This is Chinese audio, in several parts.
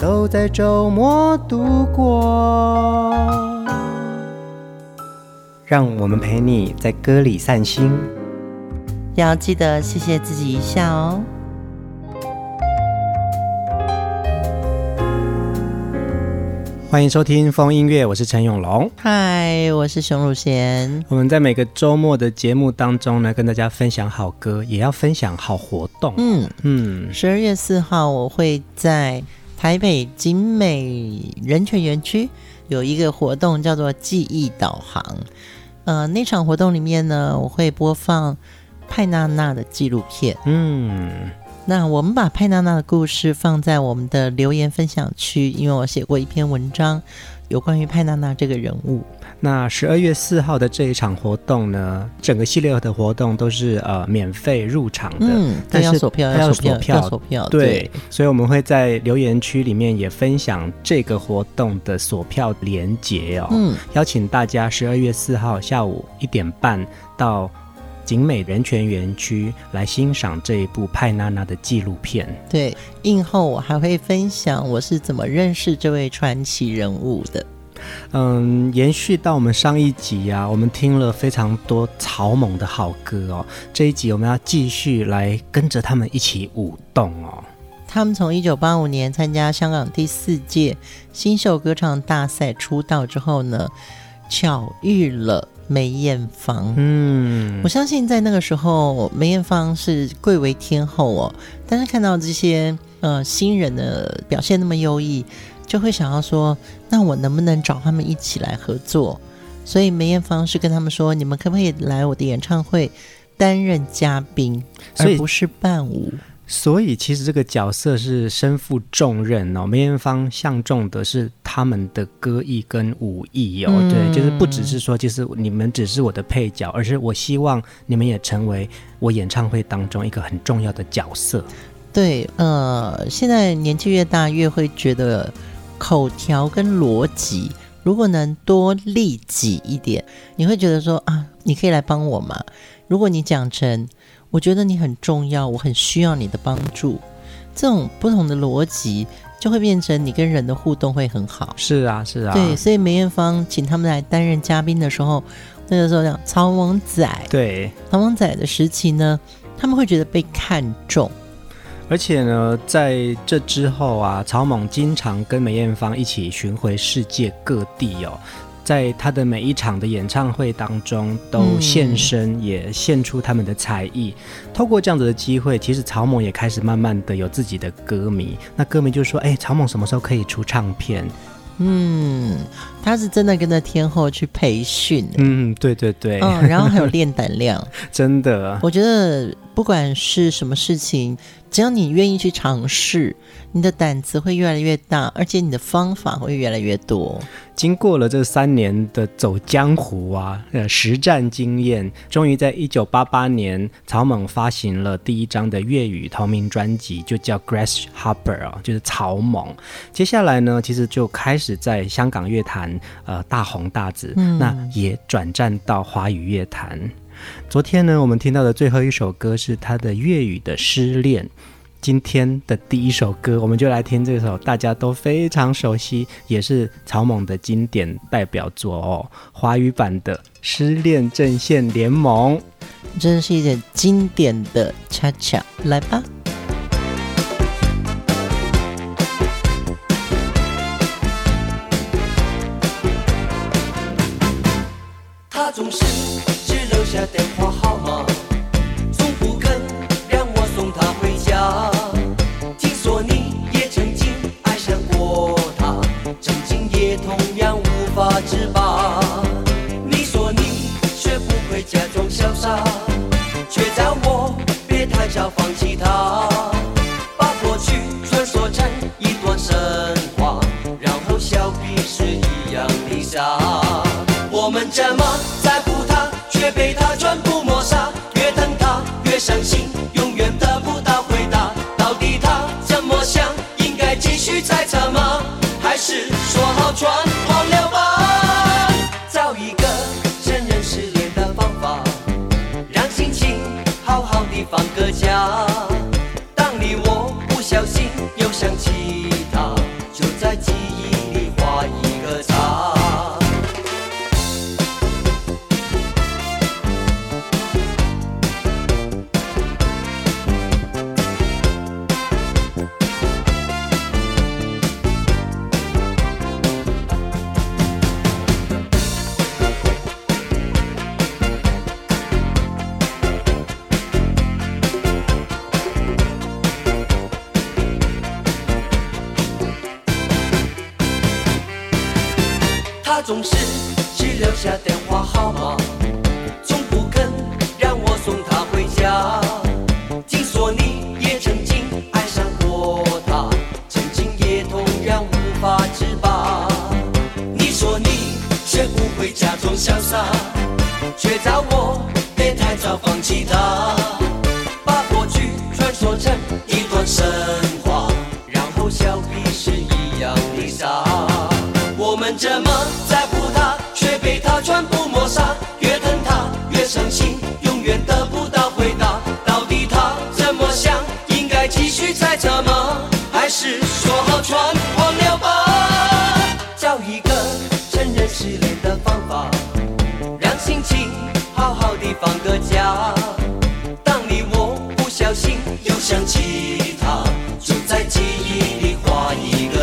都在周末度过，让我们陪你在歌里散心，要记得谢谢自己一下哦。欢迎收听风音乐，我是陈永龙。嗨，我是熊汝贤。我们在每个周末的节目当中呢，跟大家分享好歌，也要分享好活动。嗯嗯，十二月四号我会在。台北景美人权园区有一个活动叫做记忆导航，呃，那场活动里面呢，我会播放派娜娜的纪录片。嗯，那我们把派娜娜的故事放在我们的留言分享区，因为我写过一篇文章，有关于派娜娜这个人物。那十二月四号的这一场活动呢，整个系列的活动都是呃免费入场的，嗯，但是要锁票，要锁票，要锁票，对，对，所以我们会在留言区里面也分享这个活动的锁票连结哦，嗯，邀请大家十二月四号下午一点半到景美人权园区来欣赏这一部派娜娜的纪录片。对，映后我还会分享我是怎么认识这位传奇人物的。嗯，延续到我们上一集啊，我们听了非常多草蜢的好歌哦。这一集我们要继续来跟着他们一起舞动哦。他们从一九八五年参加香港第四届新秀歌唱大赛出道之后呢，巧遇了梅艳芳。嗯，我相信在那个时候，梅艳芳是贵为天后哦。但是看到这些呃新人的表现那么优异。就会想要说，那我能不能找他们一起来合作？所以梅艳芳是跟他们说，你们可不可以来我的演唱会担任嘉宾，而不是伴舞？所以其实这个角色是身负重任哦。梅艳芳相中的是他们的歌艺跟武艺哦，嗯、对，就是不只是说，就是你们只是我的配角，而是我希望你们也成为我演唱会当中一个很重要的角色。对，呃，现在年纪越大，越会觉得。口条跟逻辑，如果能多利己一点，你会觉得说啊，你可以来帮我吗？如果你讲成，我觉得你很重要，我很需要你的帮助，这种不同的逻辑就会变成你跟人的互动会很好。是啊，是啊。对，所以梅艳芳请他们来担任嘉宾的时候，那个时候讲曹王仔，对，曹王仔的时期呢，他们会觉得被看重。而且呢，在这之后啊，草蜢经常跟梅艳芳一起巡回世界各地哦，在他的每一场的演唱会当中都现身，也献出他们的才艺。透过这样子的机会，其实草蜢也开始慢慢的有自己的歌迷。那歌迷就说：“哎，草蜢什么时候可以出唱片？”嗯，他是真的跟着天后去培训。嗯，对对对。嗯，然后还有练胆量，真的。我觉得不管是什么事情。只要你愿意去尝试，你的胆子会越来越大，而且你的方法会越来越多。经过了这三年的走江湖啊，呃，实战经验，终于在一九八八年，草蜢发行了第一张的粤语同名专辑，就叫《Grasshopper》啊，就是草蜢。接下来呢，其实就开始在香港乐坛呃大红大紫，嗯、那也转战到华语乐坛。昨天呢，我们听到的最后一首歌是他的粤语的《失恋》。今天的第一首歌，我们就来听这首大家都非常熟悉，也是草蜢的经典代表作哦，华语版的《失恋阵线联盟》，真是一件经典的恰恰，来吧。船好了吧？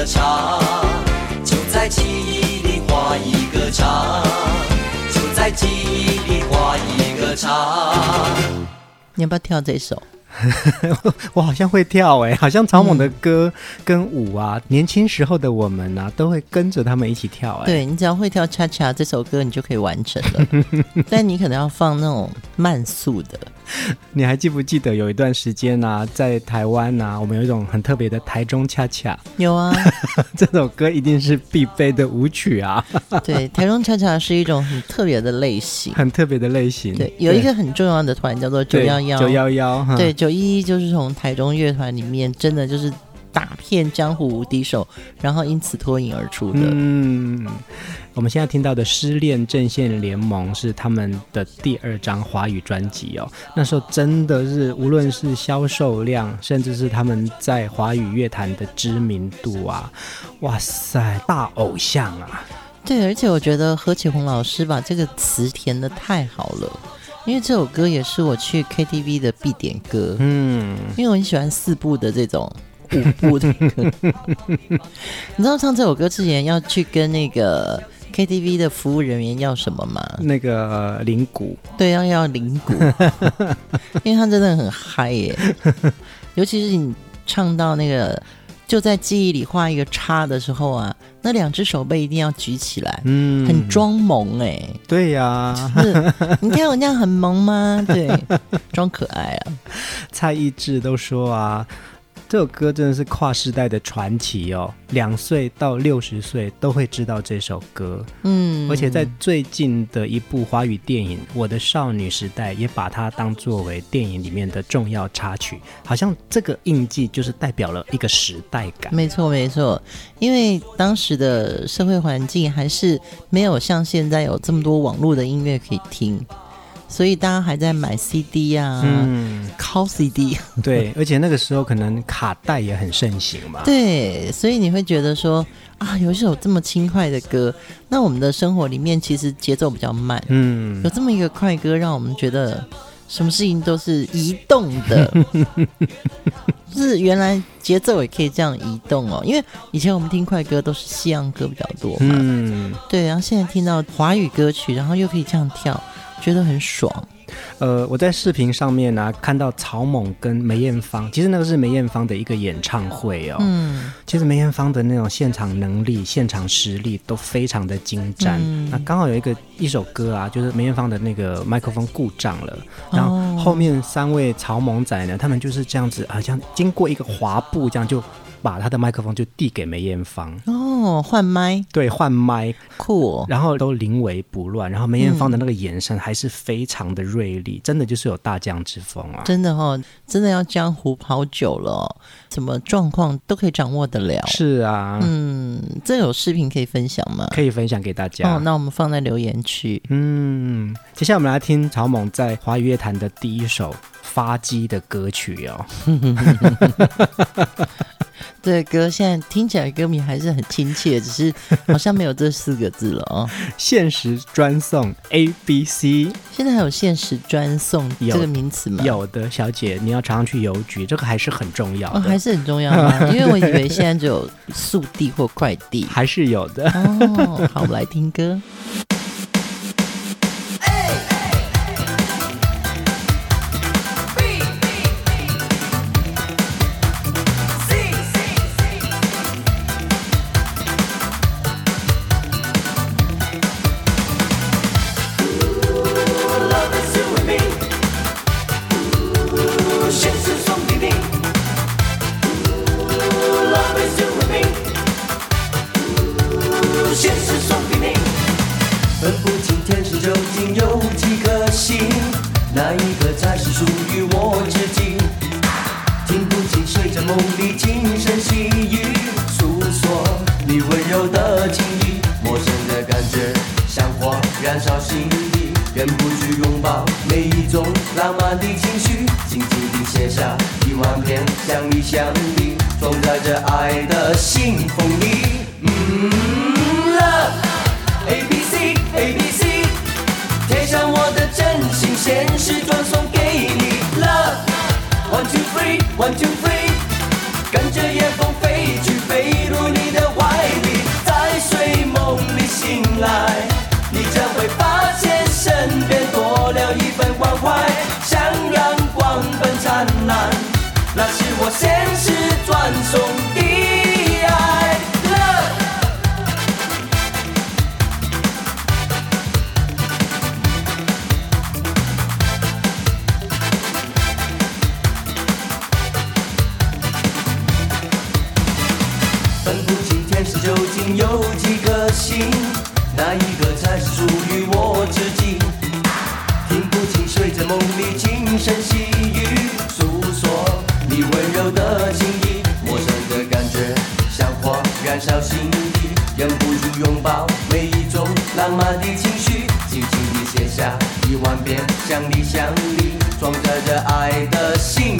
一个叉。就在记忆里画一个叉，就在记忆里画一个叉。你要不要跳这首？我好像会跳哎、欸，好像草蜢的歌跟舞啊，嗯、年轻时候的我们啊，都会跟着他们一起跳哎、欸。对，你只要会跳恰恰这首歌，你就可以完成了。但你可能要放那种慢速的。你还记不记得有一段时间啊，在台湾啊，我们有一种很特别的台中恰恰。有啊，这首歌一定是必备的舞曲啊。对，台中恰恰是一种很特别的类型，很特别的类型。对，有一个很重要的团叫做九幺幺，九幺幺。对，九一一就是从台中乐团里面，真的就是打遍江湖无敌手，然后因此脱颖而出的。嗯。我们现在听到的《失恋阵线联盟》是他们的第二张华语专辑哦。那时候真的是，无论是销售量，甚至是他们在华语乐坛的知名度啊，哇塞，大偶像啊！对，而且我觉得何启宏老师把这个词填的太好了，因为这首歌也是我去 KTV 的必点歌。嗯，因为我很喜欢四部的这种舞步的歌。你知道唱这首歌之前要去跟那个。KTV 的服务人员要什么吗？那个铃鼓，对，要要铃鼓，因为他真的很嗨耶，尤其是你唱到那个就在记忆里画一个叉的时候啊，那两只手背一定要举起来，嗯，很装萌哎，对呀、啊，你看我这样很萌吗？对，装可爱啊。蔡一智都说啊。这首歌真的是跨时代的传奇哦，两岁到六十岁都会知道这首歌。嗯，而且在最近的一部华语电影《我的少女时代》也把它当作为电影里面的重要插曲，好像这个印记就是代表了一个时代感。没错，没错，因为当时的社会环境还是没有像现在有这么多网络的音乐可以听。所以大家还在买 CD 啊，嗯，拷 CD，对，而且那个时候可能卡带也很盛行嘛。对，所以你会觉得说啊，有一首这么轻快的歌，那我们的生活里面其实节奏比较慢，嗯，有这么一个快歌，让我们觉得什么事情都是移动的，就是原来节奏也可以这样移动哦。因为以前我们听快歌都是西洋歌比较多嘛，嗯，对，然后现在听到华语歌曲，然后又可以这样跳。觉得很爽，呃，我在视频上面呢、啊、看到曹猛跟梅艳芳，其实那个是梅艳芳的一个演唱会哦。嗯，其实梅艳芳的那种现场能力、现场实力都非常的精湛。嗯、那刚好有一个一首歌啊，就是梅艳芳的那个麦克风故障了，然后后面三位曹猛仔呢，他们就是这样子啊，像经过一个滑步，这样就把他的麦克风就递给梅艳芳。哦。哦，换麦，对，换麦，酷哦。然后都临危不乱，然后梅艳芳的那个眼神还是非常的锐利，嗯、真的就是有大将之风啊！真的哦，真的要江湖跑久了，哦，什么状况都可以掌握得了。是啊，嗯，这有视频可以分享吗？可以分享给大家。哦，那我们放在留言区。嗯，接下来我们来听曹猛在华语乐坛的第一首发迹的歌曲哦。这个歌现在听起来歌名还是很亲切，只是好像没有这四个字了哦。限时专送 A B C，现在还有限时专送这个名词吗？有的，小姐，你要常常去邮局，这个还是很重要的，哦、还是很重要吗？因为我以为现在只有速递或快递，还是有的。哦，好，我们来听歌。幸福。妈妈的情绪，轻轻地写下，一万遍，想你，想你，装着热爱的心。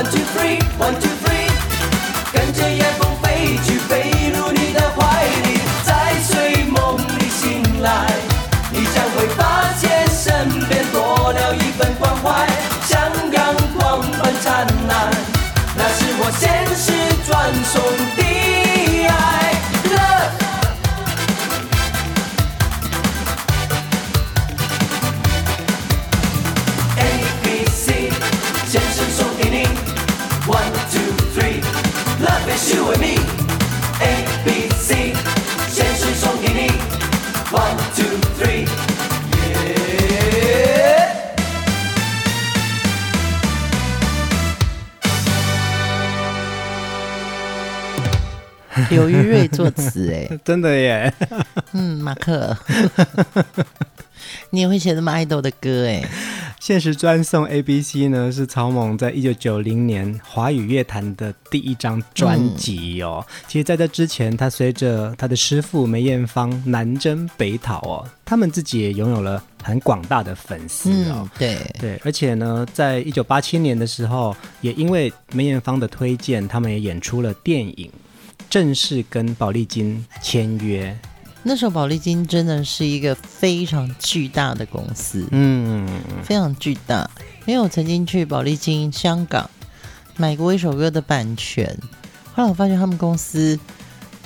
one two three one two three. 跟着夜风飞去飞入你的怀里在睡梦里醒来你将会发现身边多了一份关怀像阳光般灿烂那是我先柳玉瑞作词，哎，真的耶。嗯，马克，你也会写这么爱豆的歌，哎。限时专送 A B C 呢，是曹猛在一九九零年华语乐坛的第一张专辑哦。嗯、其实，在这之前，他随着他的师傅梅艳芳南征北讨哦，他们自己也拥有了很广大的粉丝哦。嗯、对对，而且呢，在一九八七年的时候，也因为梅艳芳的推荐，他们也演出了电影，正式跟宝丽金签约。那时候宝丽金真的是一个非常巨大的公司，嗯，非常巨大。因为我曾经去宝丽金香港买过一首歌的版权，后来我发现他们公司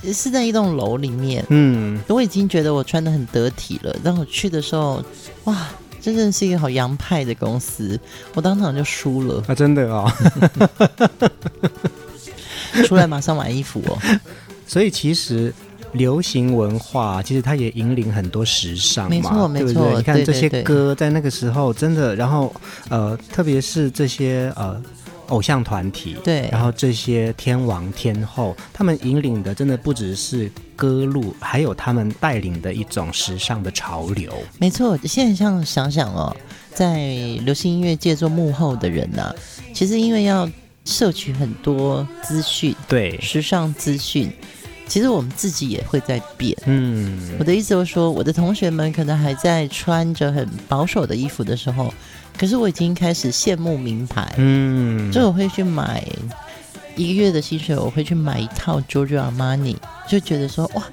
是在一栋楼里面，嗯，我已经觉得我穿的很得体了。但我去的时候，哇，真正是一个好洋派的公司，我当场就输了啊！真的哦，出来马上买衣服哦。所以其实。流行文化其实它也引领很多时尚嘛，对不对？你看这些歌在那个时候真的，然后呃，特别是这些呃偶像团体，对，然后这些天王天后，他们引领的真的不只是歌路，还有他们带领的一种时尚的潮流。没错，现在像想想哦，在流行音乐界做幕后的人呢、啊，其实因为要摄取很多资讯，对，时尚资讯。其实我们自己也会在变，嗯，我的意思就是说，我的同学们可能还在穿着很保守的衣服的时候，可是我已经开始羡慕名牌，嗯，就我会去买一个月的薪水，我会去买一套 Giorgio Armani，就觉得说，哇，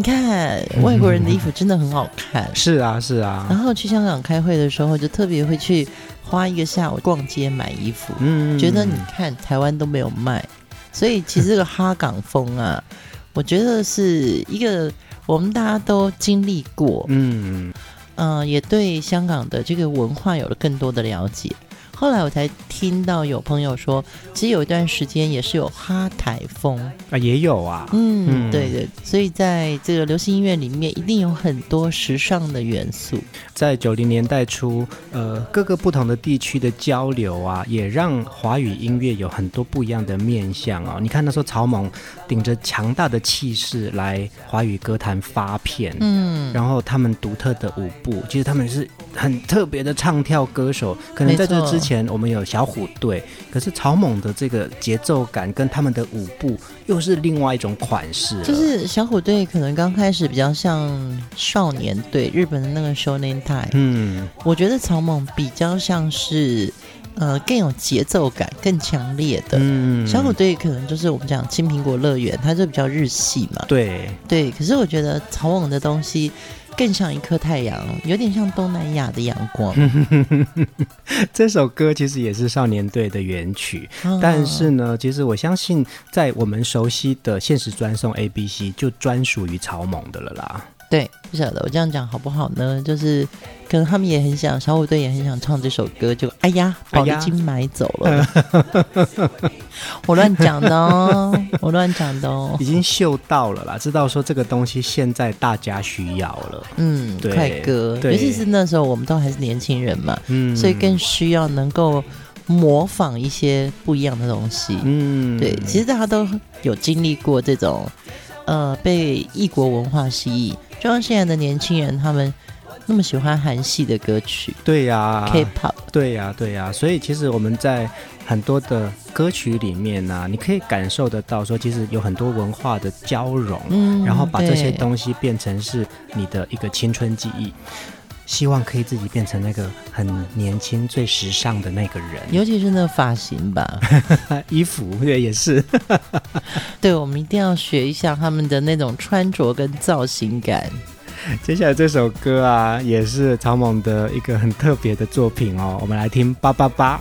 你看外国人的衣服真的很好看，嗯，是啊是啊，然后去香港开会的时候，就特别会去花一个下午逛街买衣服，嗯，觉得你看台湾都没有卖，所以其实这个哈港风啊。我觉得是一个我们大家都经历过，嗯嗯、呃，也对香港的这个文化有了更多的了解。后来我才听到有朋友说，其实有一段时间也是有哈台风。啊，也有啊，嗯，嗯。对对，所以在这个流行音乐里面，一定有很多时尚的元素。在九零年代初，呃，各个不同的地区的交流啊，也让华语音乐有很多不一样的面向哦。你看那时候草蜢顶着强大的气势来华语歌坛发片，嗯，然后他们独特的舞步，其实他们是很特别的唱跳歌手，可能在这之前。前我们有小虎队，可是曹猛的这个节奏感跟他们的舞步又是另外一种款式。就是小虎队可能刚开始比较像少年队，日本的那个 shonen 派。嗯，我觉得草蜢比较像是呃更有节奏感、更强烈的。嗯，小虎队可能就是我们讲青苹果乐园，它就比较日系嘛。对对，可是我觉得草蜢的东西。更像一颗太阳，有点像东南亚的阳光。这首歌其实也是少年队的原曲，哦、但是呢，其实我相信，在我们熟悉的现实专送 A B C 就专属于草蜢的了啦。对，不晓得我这样讲好不好呢？就是可能他们也很想，小虎队也很想唱这首歌，就哎呀，宝丽金买走了。哎、我乱讲的哦，我乱讲的哦。已经嗅到了啦，知道说这个东西现在大家需要了。嗯，对快歌，尤其是那时候我们都还是年轻人嘛，嗯，所以更需要能够模仿一些不一样的东西。嗯，对，其实大家都有经历过这种。呃，被异国文化吸引，就像现在的年轻人，他们那么喜欢韩系的歌曲，对呀、啊，K-pop，对呀、啊，对呀、啊，所以其实我们在很多的歌曲里面呢、啊，你可以感受得到，说其实有很多文化的交融，嗯，然后把这些东西变成是你的一个青春记忆。希望可以自己变成那个很年轻、最时尚的那个人，尤其是那发型吧，衣服对也是。对，我们一定要学一下他们的那种穿着跟造型感。接下来这首歌啊，也是草蜢的一个很特别的作品哦，我们来听八八八。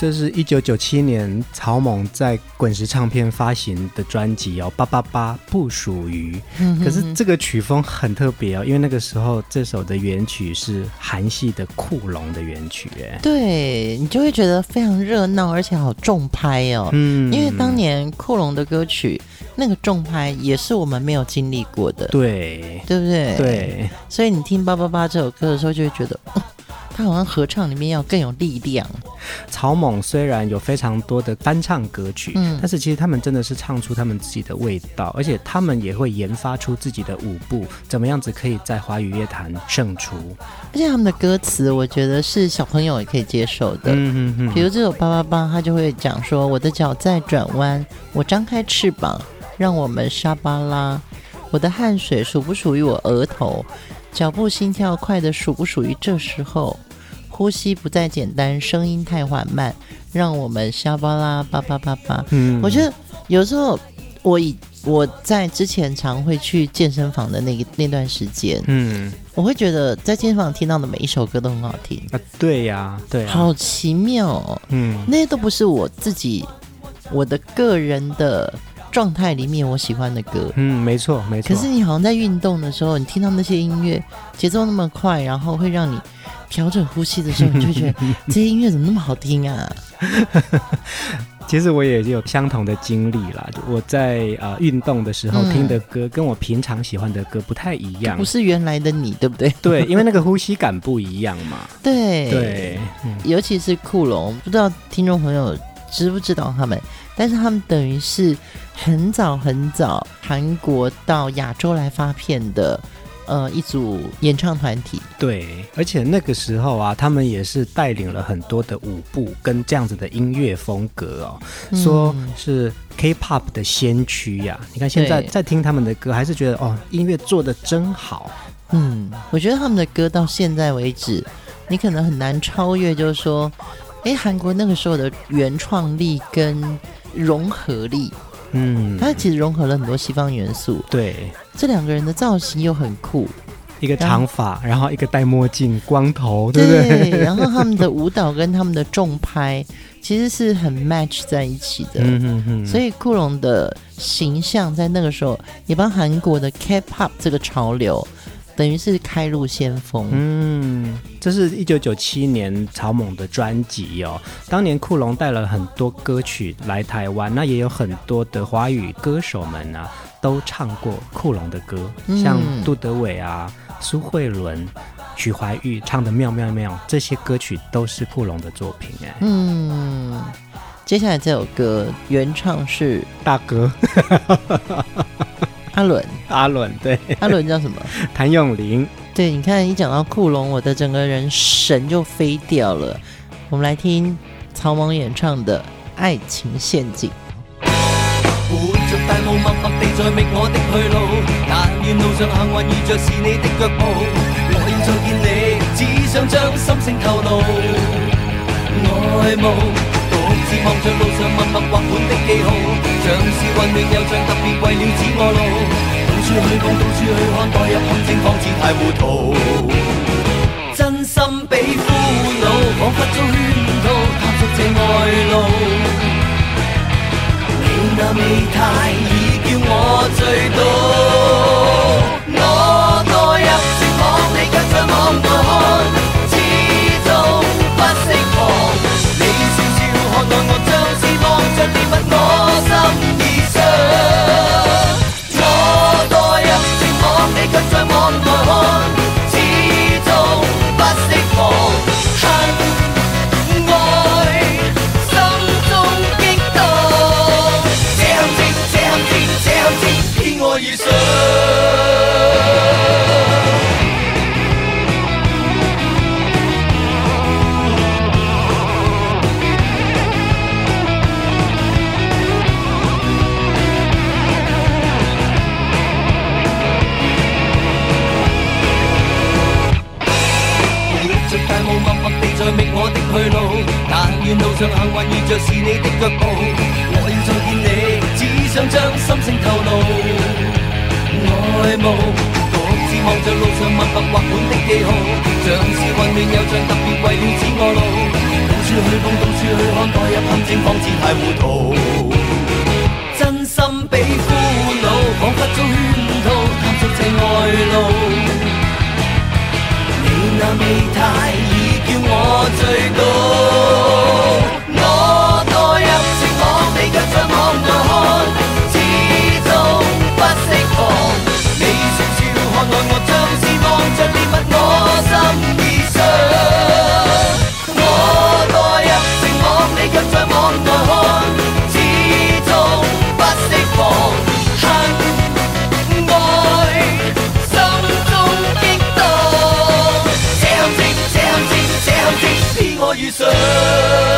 这是一九九七年草蜢在滚石唱片发行的专辑哦，八八八不属于。可是这个曲风很特别哦，因为那个时候这首的原曲是韩系的酷龙的原曲，哎，对，你就会觉得非常热闹，而且好重拍哦。嗯，因为当年酷龙的歌曲那个重拍也是我们没有经历过的，对，对不对？对，所以你听八八八这首歌的时候，就会觉得。哦它好像合唱里面要更有力量。草蜢虽然有非常多的翻唱歌曲，嗯，但是其实他们真的是唱出他们自己的味道，而且他们也会研发出自己的舞步，怎么样子可以在华语乐坛胜出。而且他们的歌词，我觉得是小朋友也可以接受的。嗯嗯嗯。比如这首八八八，他就会讲说：“我的脚在转弯，我张开翅膀，让我们沙巴拉。我的汗水属不属于我额头？脚步心跳快的属不属于这时候？”呼吸不再简单，声音太缓慢，让我们沙巴拉巴巴巴巴。嗯，我觉得有时候我以我在之前常会去健身房的那个那段时间，嗯，我会觉得在健身房听到的每一首歌都很好听啊。对呀、啊，对、啊，好奇妙哦。嗯，那些都不是我自己我的个人的状态里面我喜欢的歌。嗯，没错没错。可是你好像在运动的时候，你听到那些音乐节奏那么快，然后会让你。调整呼吸的时候，你就觉得 这些音乐怎么那么好听啊？其实我也有相同的经历啦。我在呃运动的时候听的歌，跟我平常喜欢的歌不太一样。不是原来的你，对不对？对，因为那个呼吸感不一样嘛。对对、嗯，尤其是酷龙，不知道听众朋友知不知道他们？但是他们等于是很早很早韩国到亚洲来发片的。呃，一组演唱团体，对，而且那个时候啊，他们也是带领了很多的舞步跟这样子的音乐风格哦，嗯、说是 K-pop 的先驱呀、啊。你看现在在听他们的歌，还是觉得哦，音乐做的真好。嗯，我觉得他们的歌到现在为止，你可能很难超越，就是说，哎，韩国那个时候的原创力跟融合力。嗯，它其实融合了很多西方元素。对，这两个人的造型又很酷，一个长发，然后，一个戴墨镜、光头，对不对？对，然后他们的舞蹈跟他们的重拍 其实是很 match 在一起的。嗯嗯嗯。所以库龙的形象在那个时候也帮韩国的 K-pop 这个潮流。等于是开路先锋。嗯，这是一九九七年草蜢的专辑哦。当年酷龙带了很多歌曲来台湾，那也有很多的华语歌手们啊，都唱过酷龙的歌，像杜德伟啊、苏慧伦、许怀玉唱的《妙妙妙》，这些歌曲都是库龙的作品哎。嗯，接下来这首歌原唱是大哥阿伦，阿伦对，阿伦叫什么？谭咏麟。对，你看一讲到库龙，我的整个人神就飞掉了。我们来听草蜢演唱的《爱情陷阱》。活着大雾默默地在觅我的去路，但愿路上幸运遇着是你的脚步。我要再见你，只想将心声透露。爱慕是望着路上默默画满的记号，像是混乱又像特别为了指我路。到处去望，到处去看，堕入陷阱方知太糊涂。真心比苦恼，仿佛遭圈套，探索这爱路。你那美态已叫我醉倒，我堕入情网，你却在网内看，是望着猎物，coração.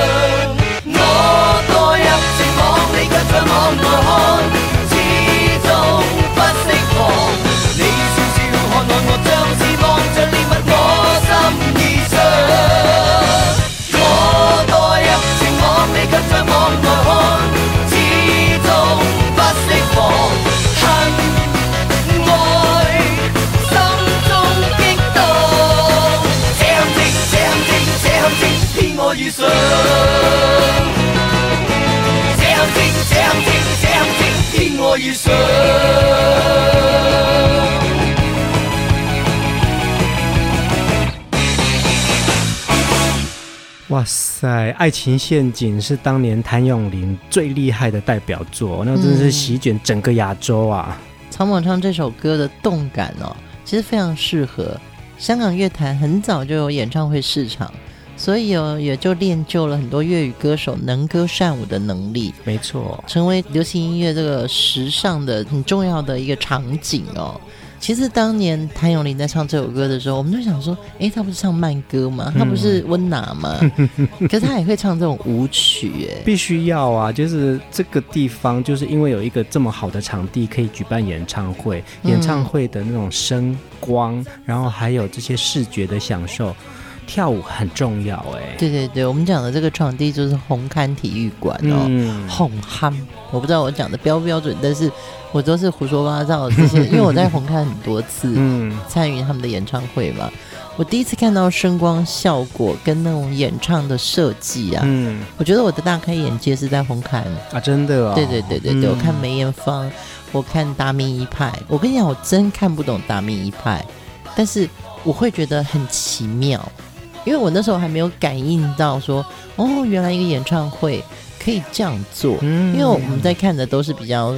哇塞！《爱情陷阱》是当年谭咏麟最厉害的代表作，那真的是席卷整个亚洲啊！草蜢唱这首歌的动感哦，其实非常适合香港乐坛，很早就有演唱会市场，所以哦也就练就了很多粤语歌手能歌善舞的能力。没错，成为流行音乐这个时尚的很重要的一个场景哦。其实当年谭咏麟在唱这首歌的时候，我们就想说，哎，他不是唱慢歌吗？他不是温拿吗？嗯、可是他也会唱这种舞曲，哎，必须要啊！就是这个地方，就是因为有一个这么好的场地可以举办演唱会，演唱会的那种声光，然后还有这些视觉的享受。跳舞很重要哎，对对对，我们讲的这个场地就是红磡体育馆哦，嗯、红磡，我不知道我讲的标不标准，但是我都是胡说八道，这 些因为我在红磡很多次，嗯，参与他们的演唱会嘛，我第一次看到声光效果跟那种演唱的设计啊，嗯，我觉得我的大开眼界是在红磡。啊，真的对对对对对，嗯、我看梅艳芳，我看达明一派，我跟你讲，我真看不懂达明一派，但是我会觉得很奇妙。因为我那时候还没有感应到说，哦，原来一个演唱会可以这样做。嗯，因为我们在看的都是比较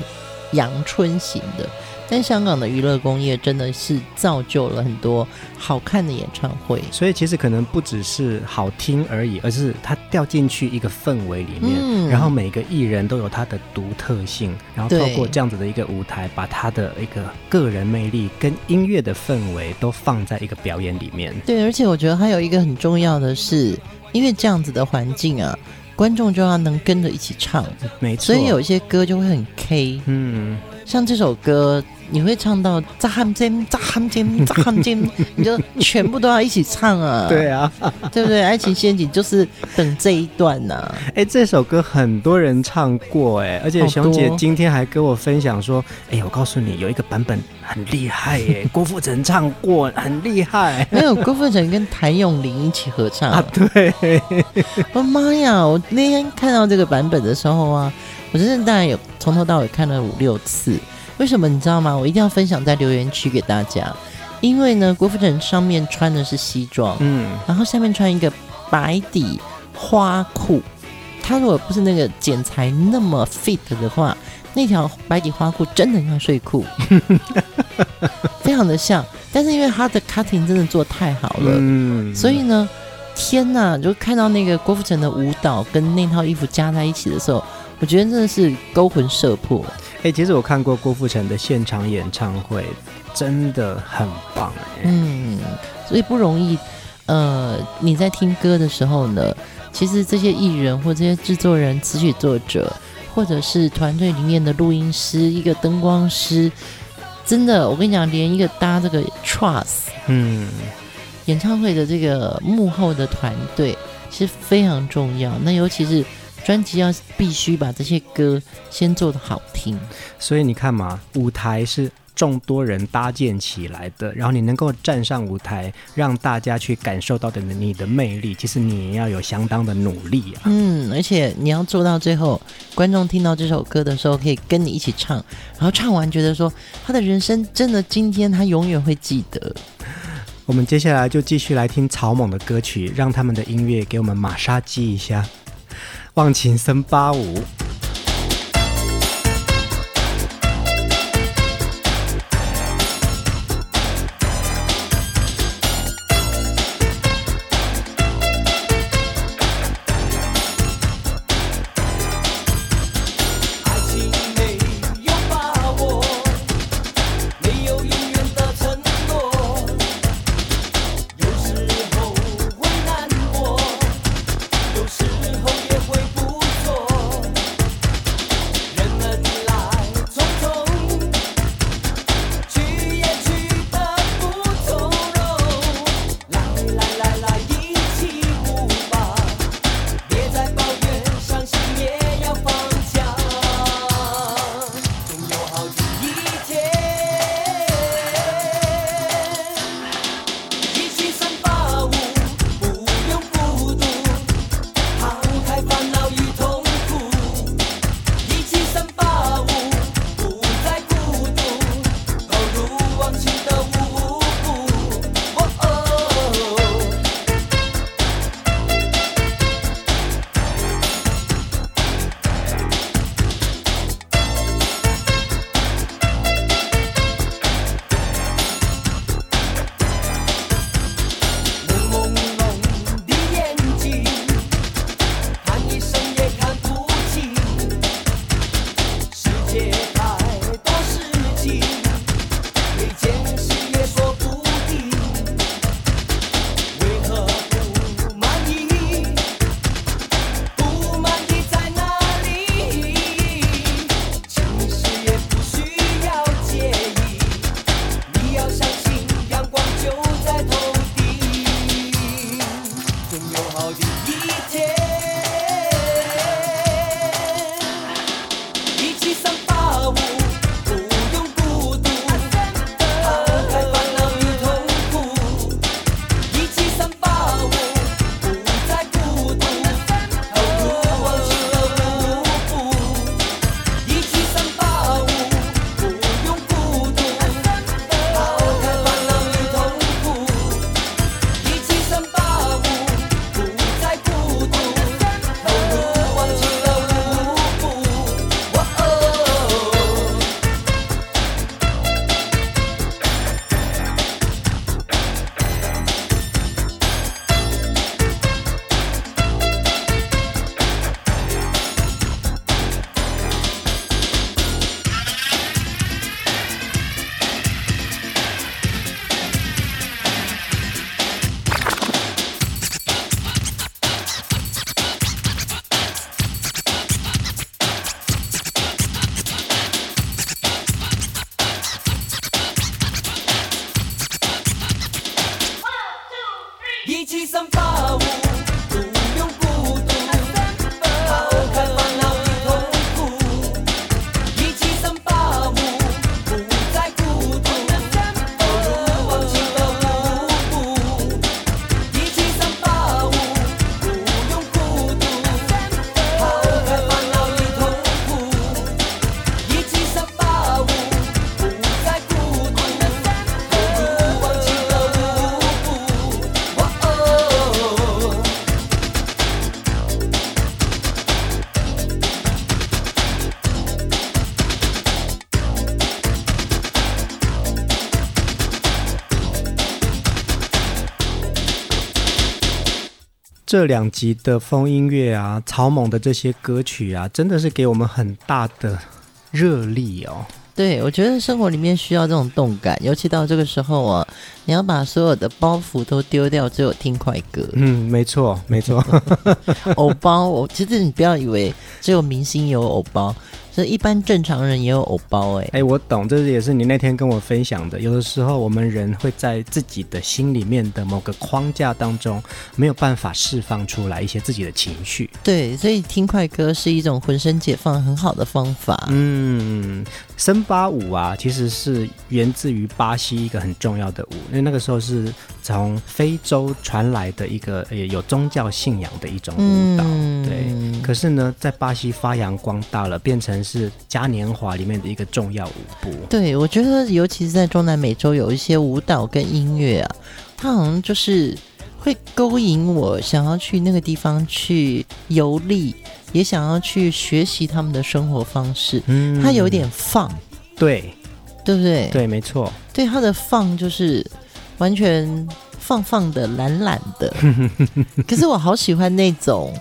阳春型的，但香港的娱乐工业真的是造就了很多好看的演唱会，所以其实可能不只是好听而已，而是它掉进去一个氛围里面，嗯、然后每个艺人都有他的独特性，然后透过这样子的一个舞台，把他的一个个人魅力跟音乐的氛围都放在一个表演里面。对，而且我觉得还有一个很重要的是，因为这样子的环境啊。观众就要能跟着一起唱，没错，所以有一些歌就会很 K，嗯，像这首歌。你会唱到扎汉尖扎汉尖 扎汉尖，你就全部都要一起唱啊！对啊，对不对？爱情陷阱就是等这一段呐、啊。哎，这首歌很多人唱过哎，而且熊姐今天还跟我分享说，哎，我告诉你有一个版本很厉害耶，郭富城唱过很厉害。没有郭富城跟谭咏麟一起合唱啊？对，我 妈呀！我那天看到这个版本的时候啊，我真的大概有从头到尾看了五六次。为什么你知道吗？我一定要分享在留言区给大家，因为呢，郭富城上面穿的是西装，嗯，然后下面穿一个白底花裤，他如果不是那个剪裁那么 fit 的话，那条白底花裤真的像睡裤，非常的像。但是因为他的 cutting 真的做太好了，嗯，所以呢，天呐，就看到那个郭富城的舞蹈跟那套衣服加在一起的时候，我觉得真的是勾魂摄魄。哎、欸，其实我看过郭富城的现场演唱会，真的很棒哎。嗯，所以不容易。呃，你在听歌的时候呢，其实这些艺人或这些制作人、词曲作者，或者是团队里面的录音师、一个灯光师，真的，我跟你讲，连一个搭这个 trust，嗯，演唱会的这个幕后的团队，其实非常重要。那尤其是。专辑要必须把这些歌先做的好听，所以你看嘛，舞台是众多人搭建起来的，然后你能够站上舞台，让大家去感受到的你的魅力，其实你也要有相当的努力啊。嗯，而且你要做到最后，观众听到这首歌的时候，可以跟你一起唱，然后唱完觉得说，他的人生真的今天他永远会记得。我们接下来就继续来听草蜢的歌曲，让他们的音乐给我们马杀鸡一下。忘情森巴舞。这两集的风音乐啊，草蜢的这些歌曲啊，真的是给我们很大的热力哦。对，我觉得生活里面需要这种动感，尤其到这个时候啊，你要把所有的包袱都丢掉，只有听快歌。嗯，没错，没错。偶包，我其实你不要以为只有明星有偶包。这一般正常人也有偶包哎、欸、哎，我懂，这也是你那天跟我分享的。有的时候我们人会在自己的心里面的某个框架当中，没有办法释放出来一些自己的情绪。对，所以听快歌是一种浑身解放很好的方法。嗯，森巴舞啊，其实是源自于巴西一个很重要的舞，因为那个时候是从非洲传来的一个也有宗教信仰的一种舞蹈。嗯、对，可是呢，在巴西发扬光大了，变成是嘉年华里面的一个重要舞步。对，我觉得尤其是在中南美洲，有一些舞蹈跟音乐啊，它好像就是会勾引我，想要去那个地方去游历，也想要去学习他们的生活方式。嗯，它有点放，对，对不对？对，没错。对，它的放就是完全放放的、懒懒的。可是我好喜欢那种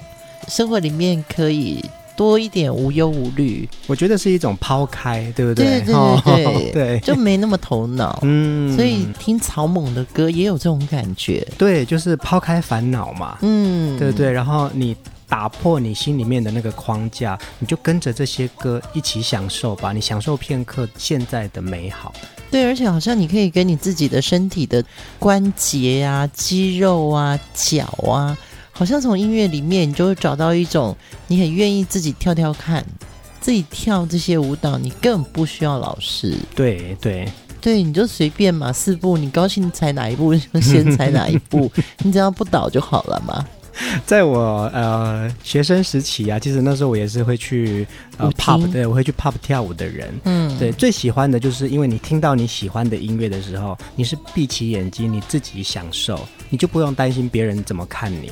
生活里面可以。多一点无忧无虑，我觉得是一种抛开，对不对？对对对对，哦、对，就没那么头脑。嗯，所以听草蜢的歌也有这种感觉。对，就是抛开烦恼嘛。嗯，对对。然后你打破你心里面的那个框架，你就跟着这些歌一起享受吧。你享受片刻现在的美好。对，而且好像你可以跟你自己的身体的关节啊、肌肉啊、脚啊。好像从音乐里面，你就会找到一种你很愿意自己跳跳看，自己跳这些舞蹈，你根本不需要老师。对对对，你就随便嘛，四步，你高兴踩哪一步就 先踩哪一步，你只要不倒就好了嘛。在我呃学生时期啊，其实那时候我也是会去呃 pop 对，我会去 pop 跳舞的人。嗯，对，最喜欢的就是因为你听到你喜欢的音乐的时候，你是闭起眼睛，你自己享受，你就不用担心别人怎么看你。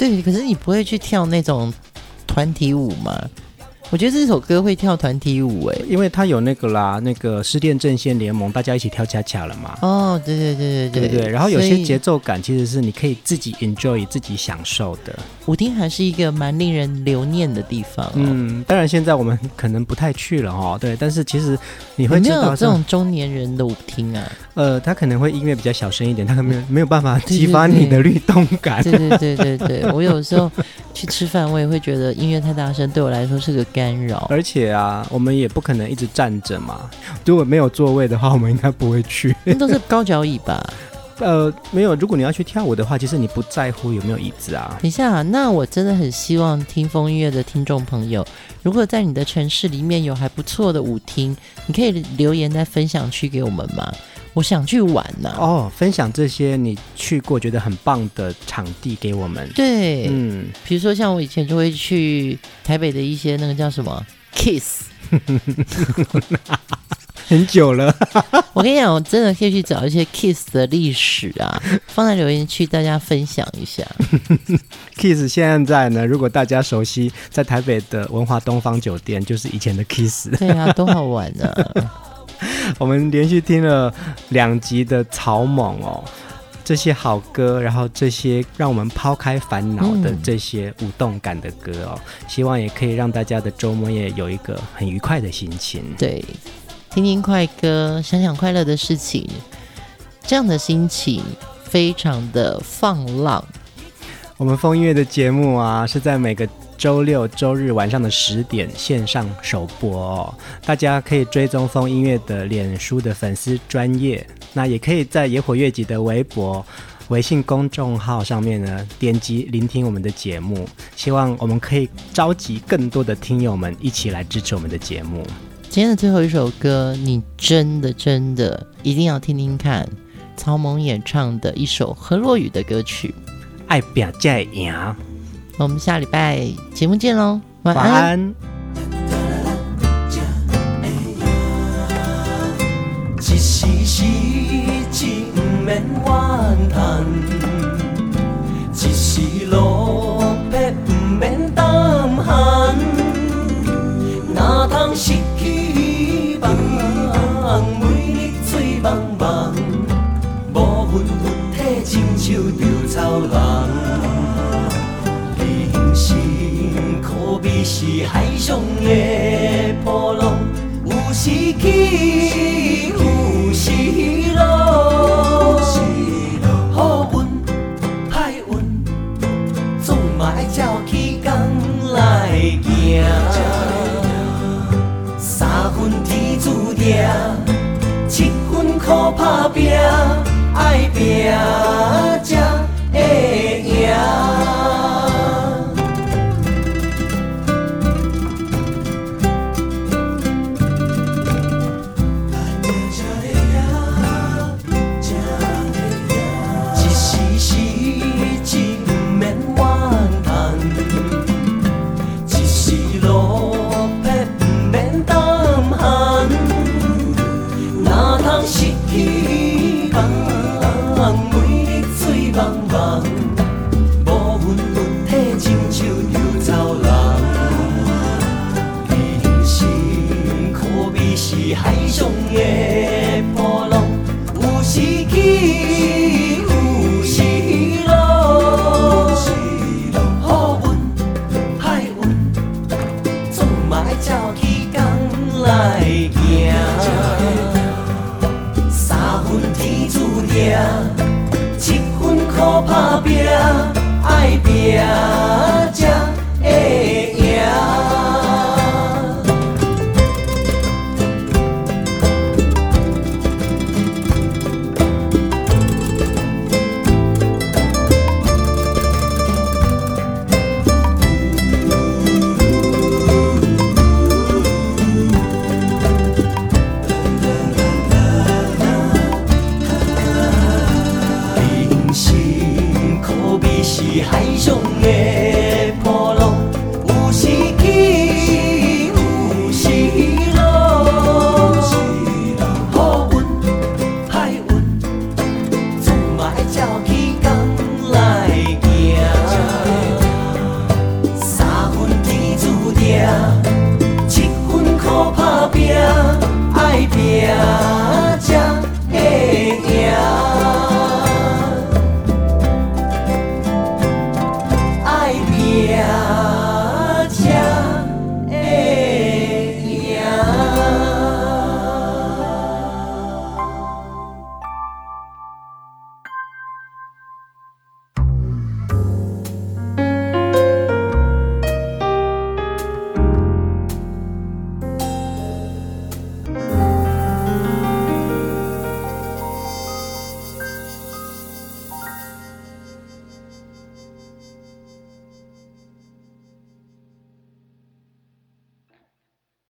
对，可是你不会去跳那种团体舞吗？我觉得这首歌会跳团体舞诶，因为它有那个啦，那个失恋阵线联盟，大家一起跳恰恰了嘛。哦，对对对对对对对。然后有些节奏感其实是你可以自己 enjoy 自己享受的。舞厅还是一个蛮令人留念的地方哦。嗯，当然现在我们可能不太去了哦。对，但是其实你会知道有没有这种中年人的舞厅啊？呃，他可能会音乐比较小声一点，他可能没有没有办法激发你的律动感。对对对对对，我有时候去吃饭，我也会觉得音乐太大声，对我来说是个干扰。而且啊，我们也不可能一直站着嘛。如果没有座位的话，我们应该不会去。那都是高脚椅吧？呃，没有。如果你要去跳舞的话，其实你不在乎有没有椅子啊。等一下，那我真的很希望听风音乐的听众朋友，如果在你的城市里面有还不错的舞厅，你可以留言在分享区给我们吗？我想去玩呢、啊！哦，分享这些你去过觉得很棒的场地给我们。对，嗯，比如说像我以前就会去台北的一些那个叫什么 Kiss，很久了。我跟你讲，我真的可以去找一些 Kiss 的历史啊，放在留言区大家分享一下。Kiss 现在呢，如果大家熟悉，在台北的文化东方酒店，就是以前的 Kiss。对啊，多好玩啊！我们连续听了两集的草蜢哦，这些好歌，然后这些让我们抛开烦恼的这些舞动感的歌哦，嗯、希望也可以让大家的周末也有一个很愉快的心情。对，听听快歌，想想快乐的事情，这样的心情非常的放浪。我们风音乐的节目啊，是在每个周六、周日晚上的十点线上首播哦，大家可以追踪风音乐的脸书的粉丝专页，那也可以在野火乐集的微博微信公众号上面呢，点击聆听我们的节目。希望我们可以召集更多的听友们一起来支持我们的节目。今天的最后一首歌，你真的真的一定要听听看，曹猛演唱的一首何洛雨的歌曲《爱拼才会赢》。我们下礼拜节目见喽，晚安。晚安。一时时志不免怨叹，一时落魄不免胆寒，哪通失去希望？每日醉茫茫，无魂魂体，亲像稻草。人是海上的波浪，有时起，有时落。好运歹运，总嘛爱照起工来行。三分天注定，七分靠打拼，爱拼才